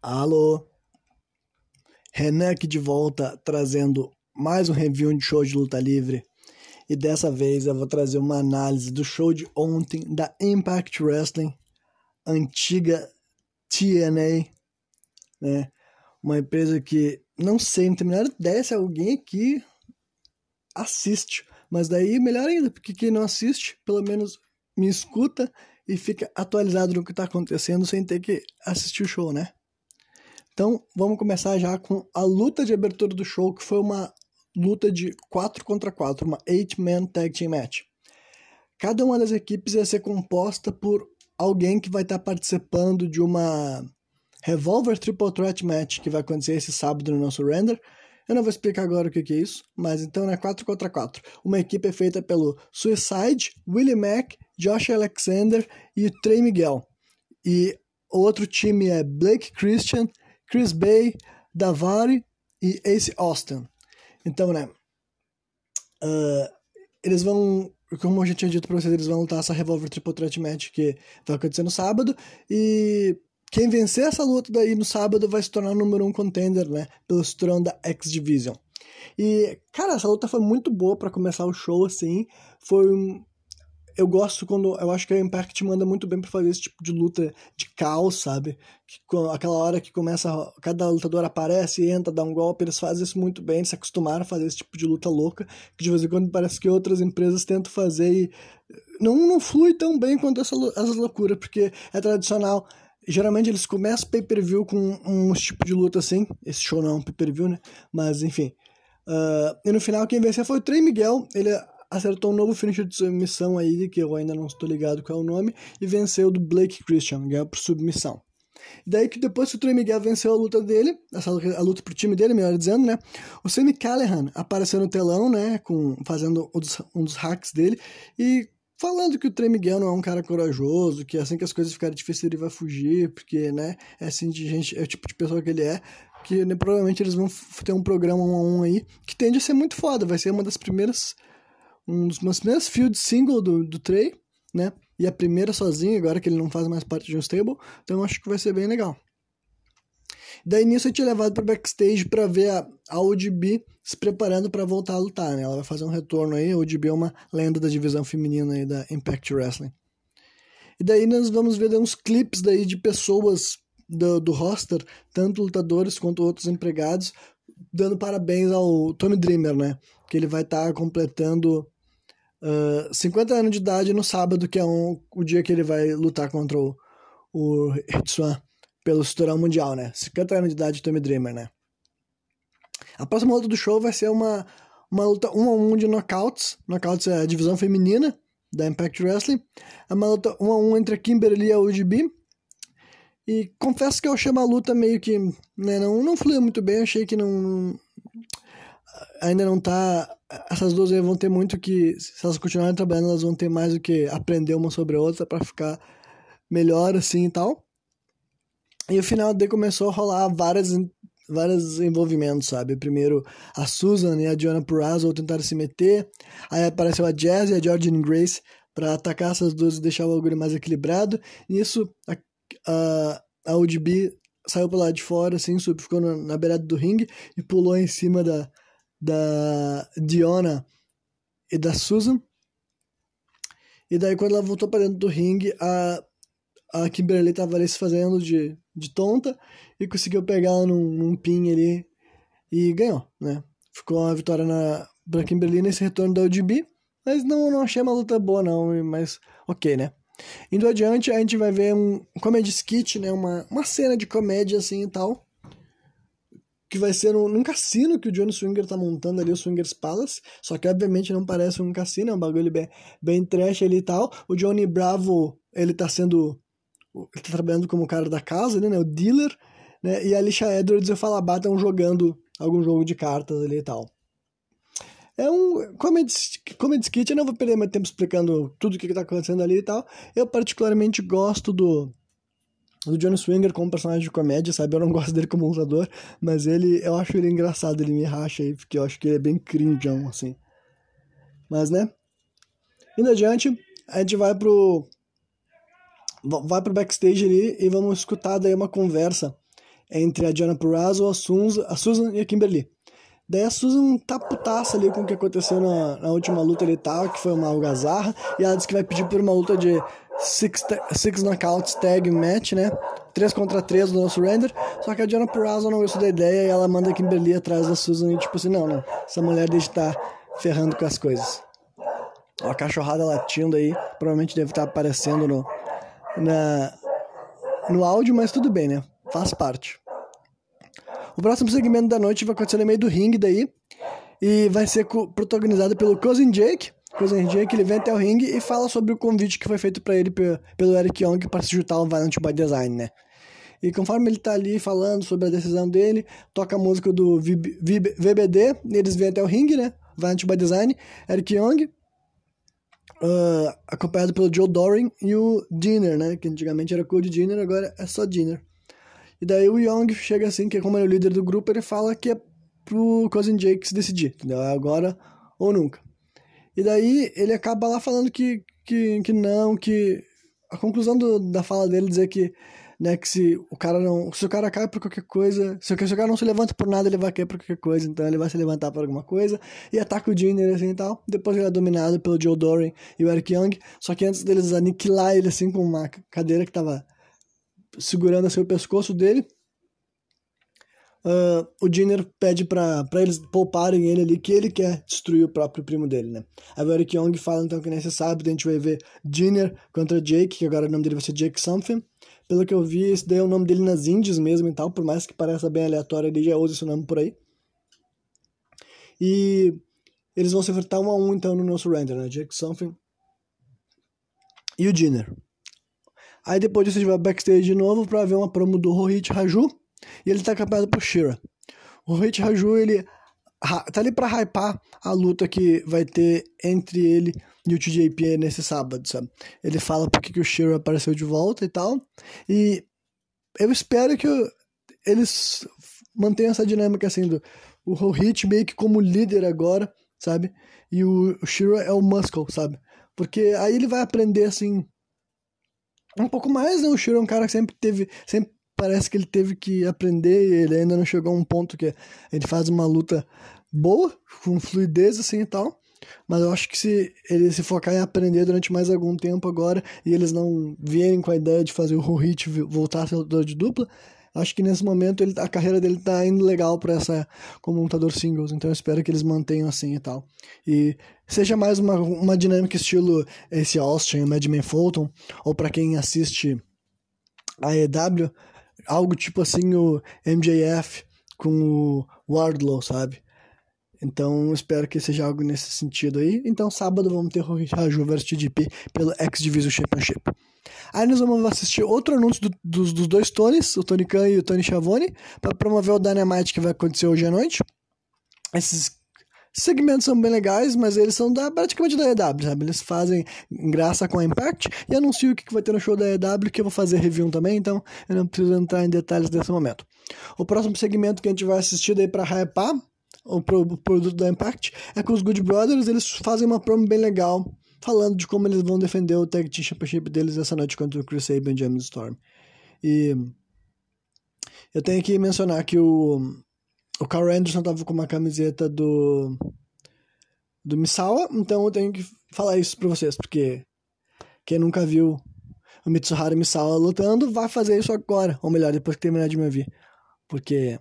Alô? Renan aqui de volta trazendo mais um review de show de luta livre. E dessa vez eu vou trazer uma análise do show de ontem da Impact Wrestling, antiga TNA, né? Uma empresa que não sei, não tenho a menor ideia se alguém aqui assiste. Mas daí melhor ainda, porque quem não assiste, pelo menos me escuta e fica atualizado no que está acontecendo sem ter que assistir o show, né? Então, vamos começar já com a luta de abertura do show, que foi uma luta de 4 contra 4, uma 8-man tag team match. Cada uma das equipes ia ser composta por alguém que vai estar participando de uma Revolver Triple Threat Match que vai acontecer esse sábado no nosso render. Eu não vou explicar agora o que, é isso, mas então é 4 contra 4. Uma equipe é feita pelo Suicide, Willie Mack, Josh Alexander e Trey Miguel. E o outro time é Blake Christian, Chris Bay, Davari e Ace Austin. Então, né? Uh, eles vão, como a gente tinha dito pra vocês, eles vão lutar essa Revolver Triple Threat Match que vai acontecer no sábado. E quem vencer essa luta daí no sábado vai se tornar o número um contender, né? Pelo cinturão da X Division. E, cara, essa luta foi muito boa para começar o show, assim. Foi um, eu gosto quando. Eu acho que a Impact manda muito bem para fazer esse tipo de luta de caos, sabe? Que, aquela hora que começa. Cada lutador aparece, entra, dá um golpe, eles fazem isso muito bem, se acostumaram a fazer esse tipo de luta louca, que de vez em quando parece que outras empresas tentam fazer e. Não, não flui tão bem quanto essa, essa loucura, porque é tradicional. Geralmente eles começam pay-per-view com um, um tipo de luta assim. Esse show não é um pay-per-view, né? Mas enfim. Uh, e no final quem venceu foi o Trey Miguel. Ele acertou um novo finish de submissão aí, que eu ainda não estou ligado qual é o nome, e venceu do Blake Christian, ganhou por submissão. E daí que depois que o Trey Miguel venceu a luta dele, a luta pro time dele, melhor dizendo, né? O Sammy Callahan apareceu no telão, né? Com, fazendo um dos, um dos hacks dele e falando que o Trey Miguel não é um cara corajoso, que assim que as coisas ficarem difíceis ele vai fugir, porque, né? É assim de gente, é o tipo de pessoa que ele é. Que né, provavelmente eles vão ter um programa um a um aí que tende a ser muito foda. Vai ser uma das primeiras um dos meus primeiros field single do, do Trey, né? E a primeira sozinho, agora que ele não faz mais parte de um stable, então acho que vai ser bem legal. Daí nisso eu tinha levado para backstage para ver a, a ODB se preparando para voltar a lutar, né? Ela vai fazer um retorno aí, a ODB é uma lenda da divisão feminina aí da Impact Wrestling. E daí nós vamos ver uns clips daí de pessoas do, do roster, tanto lutadores quanto outros empregados, dando parabéns ao Tommy Dreamer, né? Que ele vai estar tá completando uh, ah, 50 anos de idade no sábado, que é um, o dia que ele vai lutar contra o, o Hitsuan pelo cinturão mundial, né? 50 anos de idade Tommy Dreamer, né? A próxima luta do show vai ser uma, uma luta 1 um a 1 um de knockouts. Knockouts é a divisão feminina da Impact Wrestling. É uma luta 1 um a 1 entre a Kimberly e a UGB. E confesso que eu achei uma luta meio que. Né, não, não fluiu muito bem, achei que não, ainda não tá. Essas duas vão ter muito que. Se elas continuarem trabalhando, elas vão ter mais do que aprender uma sobre a outra para ficar melhor assim e tal. E o final daí começou a rolar várias, vários envolvimentos, sabe? Primeiro a Susan e a Diana Purrazzo tentaram se meter. Aí apareceu a Jazz e a Georgine Grace para atacar essas duas e deixar o bagulho mais equilibrado. Nisso, a, a, a ODB saiu pro lado de fora, assim, ficou na, na beirada do ringue e pulou em cima da, da Diona e da Susan. E daí, quando ela voltou para dentro do ringue, a, a Kimberly tava ali se fazendo de, de tonta e conseguiu pegar num, num pin ali e ganhou, né? Ficou uma vitória na, pra Kimberly nesse retorno da ODB, mas não, não achei uma luta boa, não, mas ok, né? Indo adiante, a gente vai ver um comedy skit, né? Uma, uma cena de comédia assim e tal que vai ser num, num, cassino que o Johnny Swinger tá montando ali, o Swingers Palace. Só que obviamente não parece um cassino, é um bagulho bem, bem trash ali e tal. O Johnny Bravo, ele tá sendo. Ele tá trabalhando como cara da casa ali, né? O dealer. Né? E a Alicia Edwards e o Falabá estão jogando algum jogo de cartas ali e tal. É um comedy, skit, eu não vou perder meu tempo explicando tudo o que, que tá acontecendo ali e tal. Eu particularmente gosto do do Johnny Swinger como personagem de comédia, sabe? Eu não gosto dele como lutador, mas ele, eu acho ele engraçado, ele me racha aí, porque eu acho que ele é bem cringeão, assim. Mas, né? Indo adiante, a gente vai pro vai pro backstage ali e vamos escutar daí uma conversa entre a Diana Purrazzo, a Susan, a Susan e a Kimberly. Daí a Susan tá putaça ali com o que aconteceu na, na última luta ali e tal, que foi uma algazarra, e ela disse que vai pedir por uma luta de six, six knockouts tag match, né? 3 contra 3 do nosso render. Só que a Diana Purrazzo não gostou da ideia e ela manda a Kimberly atrás da Susan e tipo assim, não, não. Essa mulher deixa estar tá ferrando com as coisas. Ó, a cachorrada latindo aí, provavelmente deve estar tá aparecendo no, na, no áudio, mas tudo bem, né? Faz parte. O próximo segmento da noite vai acontecer no meio do ringue daí. E vai ser protagonizado pelo Cousin Jake. Cousin Jake ele vem até o ringue e fala sobre o convite que foi feito para ele pelo Eric Young para se juntar ao Violent by Design, né? E conforme ele tá ali falando sobre a decisão dele, toca a música do VBD, eles vêm até o ringue, né? Violent by Design, Eric Young, uh, acompanhado pelo Joe Doring e o Dinner, né? Que antigamente era Code Dinner, agora é só Dinner. E daí o Young chega assim, que como ele é o líder do grupo, ele fala que é pro Cousin Jake se decidir, entendeu? É agora ou nunca. E daí ele acaba lá falando que, que, que não, que a conclusão do, da fala dele dizer que né, que se o cara não, se o cara cai por qualquer coisa, se o, se o cara não se levanta por nada, ele vai cair por qualquer coisa, então ele vai se levantar por alguma coisa e ataca o Junior assim e tal. Depois ele é dominado pelo Joe Doran e o Eric Young, só que antes deles aniquilar ele assim com uma cadeira que tava segurando assim o pescoço dele, Uh, o Jenner pede para eles pouparem ele ali, que ele quer destruir o próprio primo dele, né? Aí o Eric Young fala então que nem você sabe, a gente vai ver Jenner contra Jake, que agora o nome dele vai ser Jake Something. Pelo que eu vi, esse daí é o nome dele nas indies mesmo e tal, por mais que pareça bem aleatório, ele já usa esse nome por aí. E eles vão se enfrentar um a um então no nosso render, né? Jake Something e o Jenner. Aí depois disso a gente vai backstage de novo pra ver uma promo do Rohit Raju e ele tá acompanhado por Shira. O Rohit Raju, ele tá ali pra hypar a luta que vai ter entre ele e o TJP nesse sábado, sabe? Ele fala porque que o Shira apareceu de volta e tal. E eu espero que eles mantenham essa dinâmica assim do o Rohit meio que como líder agora, sabe? E o, Shira é o Muscle, sabe? Porque aí ele vai aprender assim um pouco mais, né? O Shiro é um cara que sempre teve, sempre parece que ele teve que aprender e ele ainda não chegou a um ponto que ele faz uma luta boa, com fluidez assim e tal. Mas eu acho que se ele se focar em aprender durante mais algum tempo agora e eles não vierem com a ideia de fazer o Rohit voltar a ser lutador de dupla, acho que nesse momento ele, a carreira dele tá indo legal para essa como lutador singles, então eu espero que eles mantenham assim e tal. E seja mais uma, uma dinâmica estilo esse Austin, Madman Fulton, ou para quem assiste a EW, algo tipo assim o MJF com o Wardlow, sabe? Então, espero que seja algo nesse sentido aí. Então, sábado vamos ter Raju vs TDP pelo X Division Championship. Aí nós vamos assistir outro anúncio do, dos, dos dois Tonys, o Tony Khan e o Tony Schiavone, para promover o Dynamite que vai acontecer hoje à noite. Esses segmentos são bem legais, mas eles são da, praticamente da EW, sabe? Eles fazem graça com a Impact e anunciam o que vai ter no show da EW, que eu vou fazer review também, então eu não preciso entrar em detalhes nesse momento. O próximo segmento que a gente vai assistir daí pra hypar o produto da Impact é com os Good Brothers, eles fazem uma promo bem legal falando de como eles vão defender o Tag Team Championship deles essa noite contra o Chris Sabin e James Storm. E eu tenho que mencionar que o, o Carl Anderson tava com uma camiseta do do Misawa, então eu tenho que falar isso pra vocês, porque quem nunca viu o Mitsuharu Misawa lutando vai fazer isso agora, ou melhor, depois que terminar de me ouvir. Porque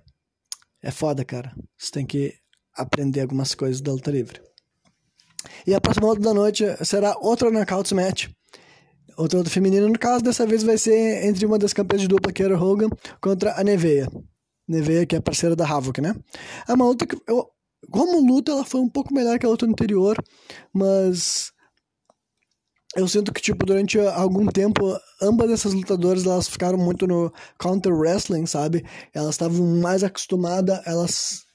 é foda, cara. Você tem que aprender algumas coisas da luta livre. E a próxima luta da noite será outra Knockouts Match. Outra luta feminina, no caso, dessa vez vai ser entre uma das campeãs de dupla, que era Hogan, contra a Neveia. Neveia, que é parceira da Havoc, né? É uma luta que, eu, como luta, ela foi um pouco melhor que a luta anterior, mas eu sinto que, tipo, durante algum tempo, ambas essas lutadoras, elas ficaram muito no counter wrestling, sabe? Elas estavam mais acostumadas, elas...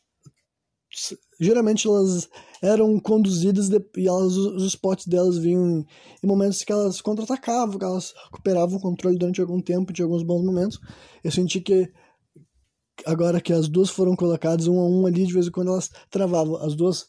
Geralmente elas eram conduzidas de, e elas, os spots delas vinham em momentos que elas contra-atacavam, que elas recuperavam o controle durante algum tempo, de alguns bons momentos. Eu senti que agora que as duas foram colocadas um a um ali, de vez em quando elas travavam. As duas,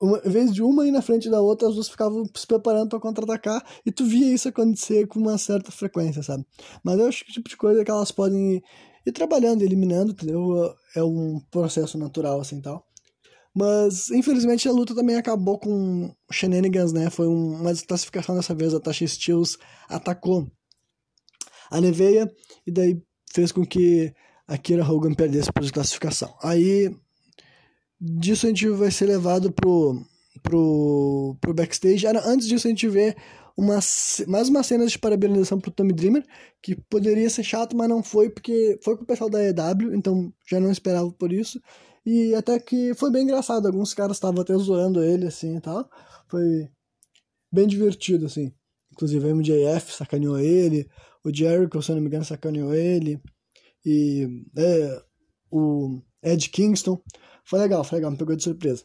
uma, em vez de uma ir na frente da outra, as duas ficavam se preparando para contra-atacar e tu via isso acontecer com uma certa frequência, sabe? Mas eu acho que o tipo de coisa que elas podem e trabalhando, eliminando, entendeu? É um processo natural, assim, tal. Mas, infelizmente, a luta também acabou com shenanigans, né? Foi uma desclassificação dessa vez. A Tasha Steels atacou a Neveia e daí fez com que a Kira Hogan perdesse por desclassificação. Aí, disso a gente vai ser levado pro, pro, pro backstage. Antes disso, a gente vê uma, mais uma cena de parabenização pro Tommy Dreamer, que poderia ser chato, mas não foi, porque foi com o pessoal da EW, então já não esperava por isso. E até que foi bem engraçado, alguns caras estavam até zoando ele, assim, e tal. Foi bem divertido, assim. Inclusive o MJF sacaneou ele, o Jericho, se não me engano, sacaneou ele, e é, o Ed Kingston. Foi legal, foi legal, me pegou de surpresa.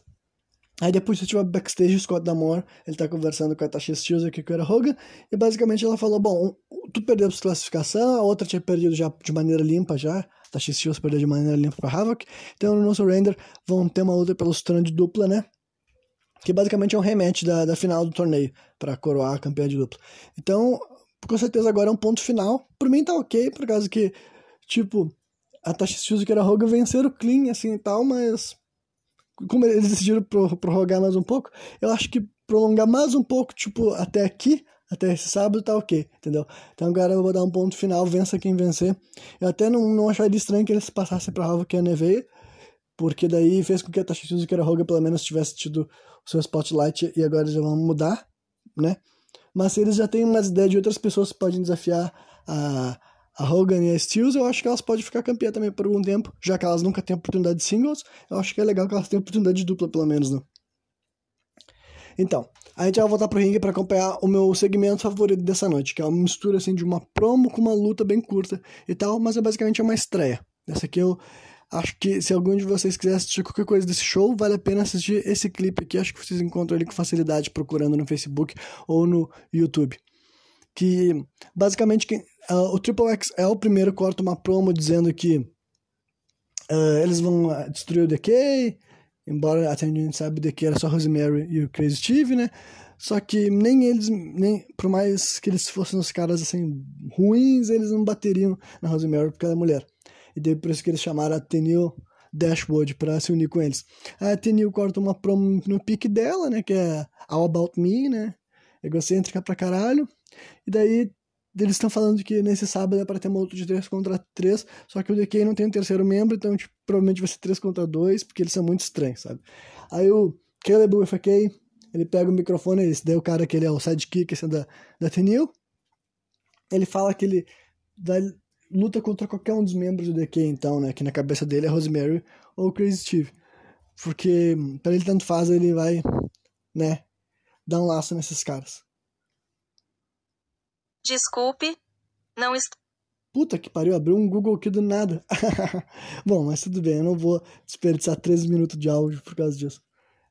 Aí depois você tiver backstage, o Scott Damore, ele tá conversando com a Tasha Steels aqui com a Hogan, e basicamente ela falou, bom, tu perdeu a classificação, a outra tinha perdido já de maneira limpa já, a Tasha Steels perdeu de maneira limpa com a Havoc, então no nosso render vão ter uma luta pelos trono de dupla, né? Que basicamente é um rematch da, da final do torneio, para coroar a campeã de dupla. Então, com certeza agora é um ponto final, por mim tá ok, por causa que, tipo, a Tasha Steels e a Hogan venceram clean, assim e tal, mas como eles decidiram prorrogar mais um pouco, eu acho que prolongar mais um pouco, tipo, até aqui, até esse sábado, tá ok, entendeu? Então agora eu vou dar um ponto final, vença quem vencer. Eu até não, não acharia estranho que eles passassem pra Rova que a Neveia, porque daí fez com que a Tasha Suzuki e a Hogan pelo menos tivesse tido o seu spotlight e agora já vão mudar, né? Mas eles já têm umas ideias de outras pessoas que podem desafiar a, a Hogan e a Steels, eu acho que elas podem ficar campeã também por algum tempo, já que elas nunca têm oportunidade de singles, eu acho que é legal que elas tenham oportunidade de dupla, pelo menos, né? Então, a gente vai voltar pro ringue para acompanhar o meu segmento favorito dessa noite, que é uma mistura assim de uma promo com uma luta bem curta e tal, mas é basicamente uma estreia. Essa aqui eu acho que se algum de vocês quiser assistir qualquer coisa desse show, vale a pena assistir esse clipe aqui. Acho que vocês encontram ele com facilidade procurando no Facebook ou no YouTube que basicamente uh, o Triple X é o primeiro corta uma promo dizendo que uh, eles vão ah, destruir o DK, embora até a gente sabe o DK era só Rosemary e o Crazy Steve, né? Só que nem eles, nem por mais que eles fossem os caras assim ruins, eles não bateriam na Rosemary porque ela é mulher. E daí por isso que eles chamaram a Tenil Dashwood para se unir com eles. A Tenil corta uma promo no pique dela, né? Que é All About Me, né? Egocêntrica pra caralho. E daí eles estão falando que nesse sábado é para ter uma luta de 3 contra 3, só que o DK não tem um terceiro membro, então tipo, provavelmente vai ser 3 contra 2, porque eles são muito estranhos, sabe? Aí o Caleb UFK, ele pega o microfone, esse daí é o cara que ele é o sidekick é da, da Tenil, ele fala que ele vai, luta contra qualquer um dos membros do DK, então, né, que na cabeça dele é Rosemary ou Crazy Steve, porque para ele tanto faz, ele vai, né, dar um laço nesses caras. Desculpe, não estou. Puta que pariu, abriu um Google aqui do nada. Bom, mas tudo bem, eu não vou desperdiçar 13 minutos de áudio por causa disso.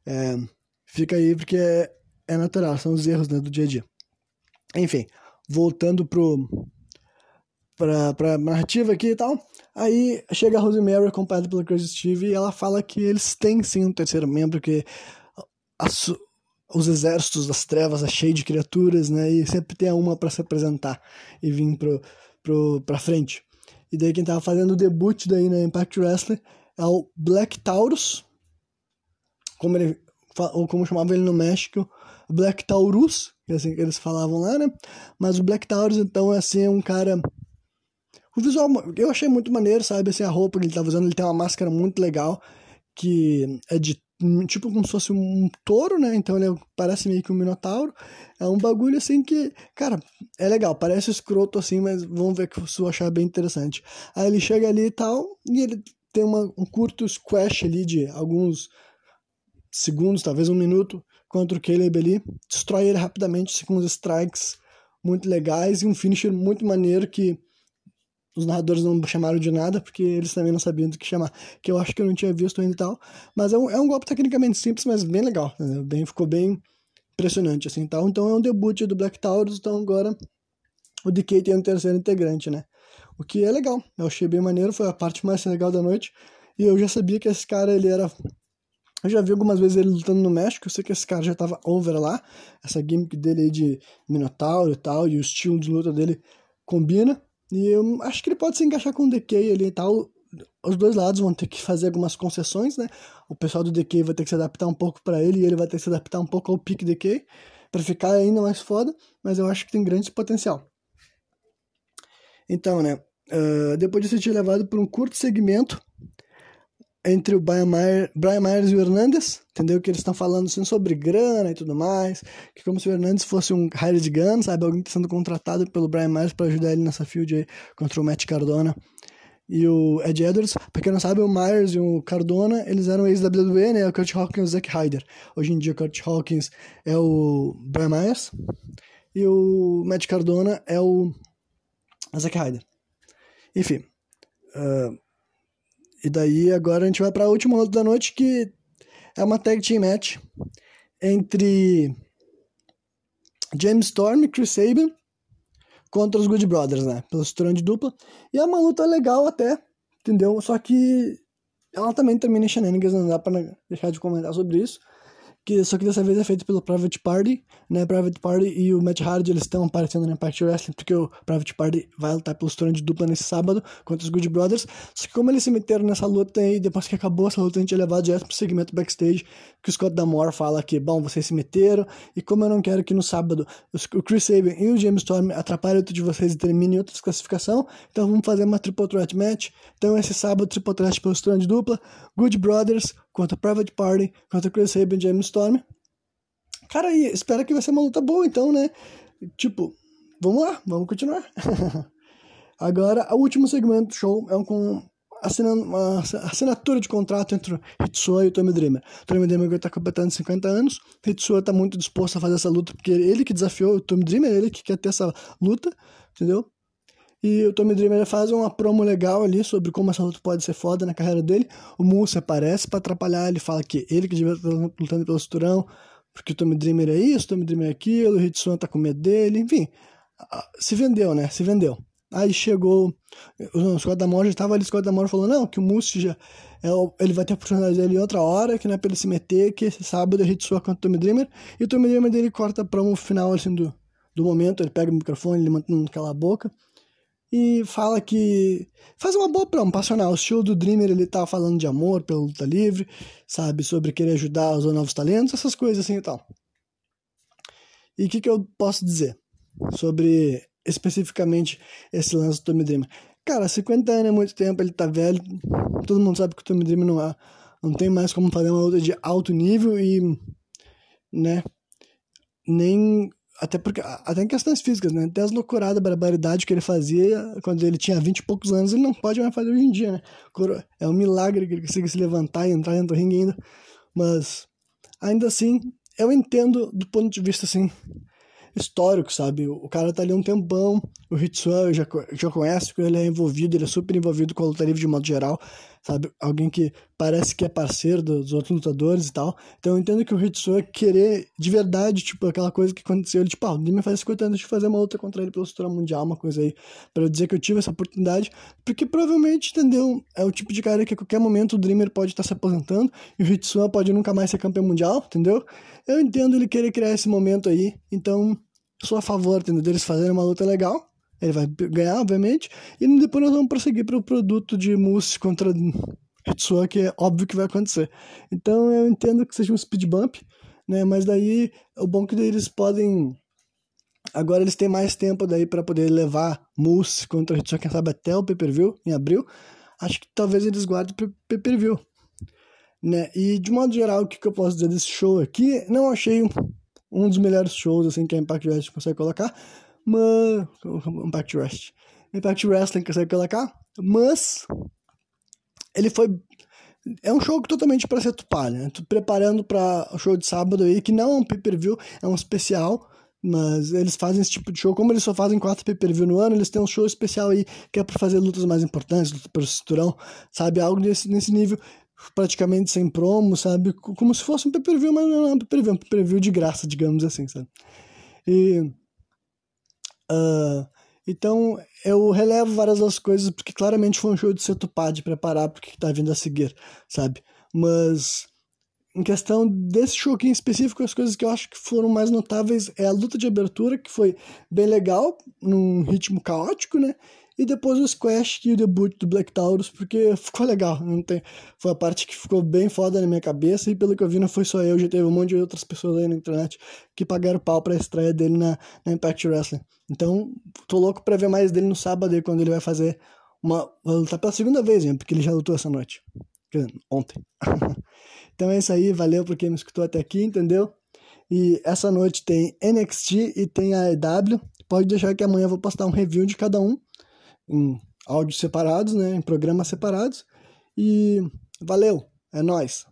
É, fica aí porque é, é natural, são os erros né, do dia a dia. Enfim, voltando pro, pra, pra narrativa aqui e tal. Aí chega a Rosemary acompanhada pelo Crazy Steve e ela fala que eles têm sim um terceiro membro, que os exércitos das trevas é cheio de criaturas, né? E sempre tem uma para se apresentar e vir pro, pro, pra frente. E daí quem tava fazendo o debut daí na Impact Wrestling é o Black Taurus, como ele ou como chamava ele no México, Black Taurus, que é assim que eles falavam lá, né? Mas o Black Taurus então é assim um cara o visual eu achei muito maneiro, sabe? Assim, a roupa que ele tava usando, ele tem uma máscara muito legal que é de tipo como se fosse um touro, né? Então ele parece meio que um minotauro. É um bagulho assim que, cara, é legal, parece escroto assim, mas vamos ver que você achar bem interessante. Aí ele chega ali e tal, e ele tem uma, um curto squash ali de alguns segundos, talvez um minuto, contra o Caleb ali, destrói ele rapidamente com uns strikes muito legais e um finisher muito maneiro que os narradores não chamaram de nada, porque eles também não sabiam do que chamar, que eu acho que eu não tinha visto ainda e tal. Mas é um, é um golpe tecnicamente simples, mas bem legal. Né? Bem, ficou bem impressionante, assim, tal. Então é um debut do Black Taurus, então agora o DK tem um terceiro integrante, né? O que é legal, eu achei bem maneiro, foi a parte mais legal da noite. E eu já sabia que esse cara, ele era... Eu já vi algumas vezes ele lutando no México, eu sei que esse cara já tava over lá, essa gimmick dele aí de Minotauro e tal, e o estilo de luta dele combina. E eu acho que ele pode se encaixar com o DK ali e tal. Os dois lados vão ter que fazer algumas concessões, né? O pessoal do DK vai ter que se adaptar um pouco para ele e ele vai ter que se adaptar um pouco ao pique DK para ficar ainda mais foda, mas eu acho que tem grande potencial. Então, né? Uh, depois de ser levado por um curto segmento entre o Brian, Myers, Brian Myers e o Hernandes, entendeu? Que eles estão falando assim, sobre grana e tudo mais, que como se o Hernandes fosse um hired gun, sabe? Alguém está sendo contratado pelo Brian Myers para ajudar ele nessa field aí contra o Matt Cardona e o Ed Edwards. Pra quem não sabe, o Myers e o Cardona, eles eram ex-WWE, né? O Kurt Hawkins e o Zack Ryder. Hoje em dia, o Kurt Hawkins é o Brian Myers e o Matt Cardona é o Zack Ryder. Enfim. Uh, e daí agora a gente vai para a última luta da noite que é uma tag team match entre James Storm e Chris Sabin contra os Good Brothers, né? Pelo cinturão de dupla. E é uma luta legal até, entendeu? Só que ela também termina em shenanigans, não dá pra deixar de comentar sobre isso que só que dessa vez é feito pelo Private Party, né? Private Party e o Matt Hardy eles estão aparecendo no Impact Wrestling porque o Private Party vai lutar pelo trono de dupla nesse sábado contra os Good Brothers. Só que como eles se meteram nessa luta e depois que acabou essa luta a gente é levado direto pro segmento backstage que o Scott Damore fala que, bom, vocês se meteram e como eu não quero que no sábado o Chris Sabin e o James Storm atrapalhem outro de vocês e terminem outra classificação, então vamos fazer uma Triple Threat Match. Então esse sábado Triple Threat pelo trono de dupla, Good Brothers contra Private Party, contra Chris Sabin e James Storm. Cara, aí, espera que vai ser uma luta boa, então, né? Tipo, vamos lá, vamos continuar. Agora, o último segmento do show é um com assinando uma assinatura de contrato entre Hitsuo e o Tommy Dreamer. O Tommy Dreamer está completando 50 anos, Hitsuo está muito disposto a fazer essa luta, porque ele que desafiou o Tommy Dreamer, ele que quer ter essa luta, entendeu? E o Tommy Dreamer faz uma promo legal ali sobre como essa luta pode ser foda na carreira dele. O Moose aparece para atrapalhar, ele fala que ele que devia estar lutando pelo cinturão, porque o Tommy Dreamer é isso, o Tommy Dreamer é aquilo, o Hitsuan tá com medo dele, enfim. Se vendeu, né? Se vendeu. Aí chegou, o Scott Damore já estava ali, o Scott Damore falou, não, que o Moose já, é, ele vai ter a oportunidade dele em outra hora, que não é pra ele se meter, que esse sábado é Hitsuan contra o Tommy Dreamer, e o Tommy Dreamer dele corta para um final, assim, do, do momento, ele pega o microfone, ele mantém aquela boca, e fala que faz uma boa promo passional. O show do Dreamer ele tá falando de amor pela luta livre, sabe, sobre querer ajudar os novos talentos, essas coisas assim e tal. E o que, que eu posso dizer sobre especificamente esse lance do Tommy Dreamer? Cara, 50 anos é muito tempo, ele tá velho, todo mundo sabe que o Tommy Dreamer não, há, não tem mais como fazer uma luta de alto nível e, né, nem até porque, até em questões físicas, né? Até as loucuradas, barbaridade que ele fazia quando ele tinha 20 e poucos anos, ele não pode mais fazer hoje em dia, né? É um milagre que ele consiga se levantar e entrar dentro do ringue ainda. Mas, ainda assim, eu entendo do ponto de vista, assim, histórico, sabe? O cara tá ali um tempão, o Hitsuan já, já conhece, ele é envolvido, ele é super envolvido com a luta livre de modo geral, sabe? Alguém que parece que é parceiro dos outros lutadores e tal. Então eu entendo que o Hitsuan querer de verdade, tipo, aquela coisa que aconteceu, ele, tipo, ah, me faz 50 anos de fazer uma luta contra ele pelo cinturão mundial, uma coisa aí, para eu dizer que eu tive essa oportunidade, porque provavelmente, entendeu? É o tipo de cara que a qualquer momento o Dreamer pode estar se aposentando e o Hitsuan pode nunca mais ser campeão mundial, entendeu? Eu entendo ele querer criar esse momento aí, então sou a favor, entendeu? Deles fazerem uma luta legal. Ele vai ganhar, obviamente. E depois nós vamos prosseguir para o produto de Mousse contra Hitsuo, que é óbvio que vai acontecer. Então eu entendo que seja um speed bump, né? Mas daí o bom é que eles podem. Agora eles têm mais tempo daí para poder levar Mousse contra Hitsuo, quem sabe até o pay-per-view em abril. Acho que talvez eles guardem para pay-per-view. Né? E de modo geral, o que, que eu posso dizer desse show aqui? Não achei um dos melhores shows assim que a Impact Wrestling consegue colocar, mas Impact Wrestling, Impact Wrestling consegue colocar, mas ele foi é um show totalmente para ser tupar, né? Tô preparando para o show de sábado aí, que não é um pay-per-view, é um especial, mas eles fazem esse tipo de show, como eles só fazem quatro pay-per-view no ano, eles têm um show especial aí que é para fazer lutas mais importantes, luta pelo cinturão, sabe? Algo nesse, nesse nível praticamente sem promo, sabe? Como se fosse um pay-per-view, mas não é um pay-per-view, é um pay-per-view de graça, digamos assim, sabe? E... Uh, então, eu relevo várias das coisas, porque claramente foi um show de ser tupado, de preparar porque que tá vindo a seguir, sabe? Mas, em questão desse show aqui em específico, as coisas que eu acho que foram mais notáveis é a luta de abertura, que foi bem legal, num ritmo caótico, né? E depois o Squash e o debut do Black Taurus, porque ficou legal. Não tem... Foi a parte que ficou bem foda na minha cabeça. E pelo que eu vi, não foi só eu, já teve um monte de outras pessoas aí na internet que pagaram pau pra estreia dele na, na Impact Wrestling. Então, tô louco pra ver mais dele no sábado aí, quando ele vai fazer uma. Vai lutar pela segunda vez, hein, porque ele já lutou essa noite. Ontem. então é isso aí, valeu por quem me escutou até aqui, entendeu? E essa noite tem NXT e tem a EW. Pode deixar que amanhã eu vou postar um review de cada um em áudios separados, né, em programas separados. E valeu, é nós.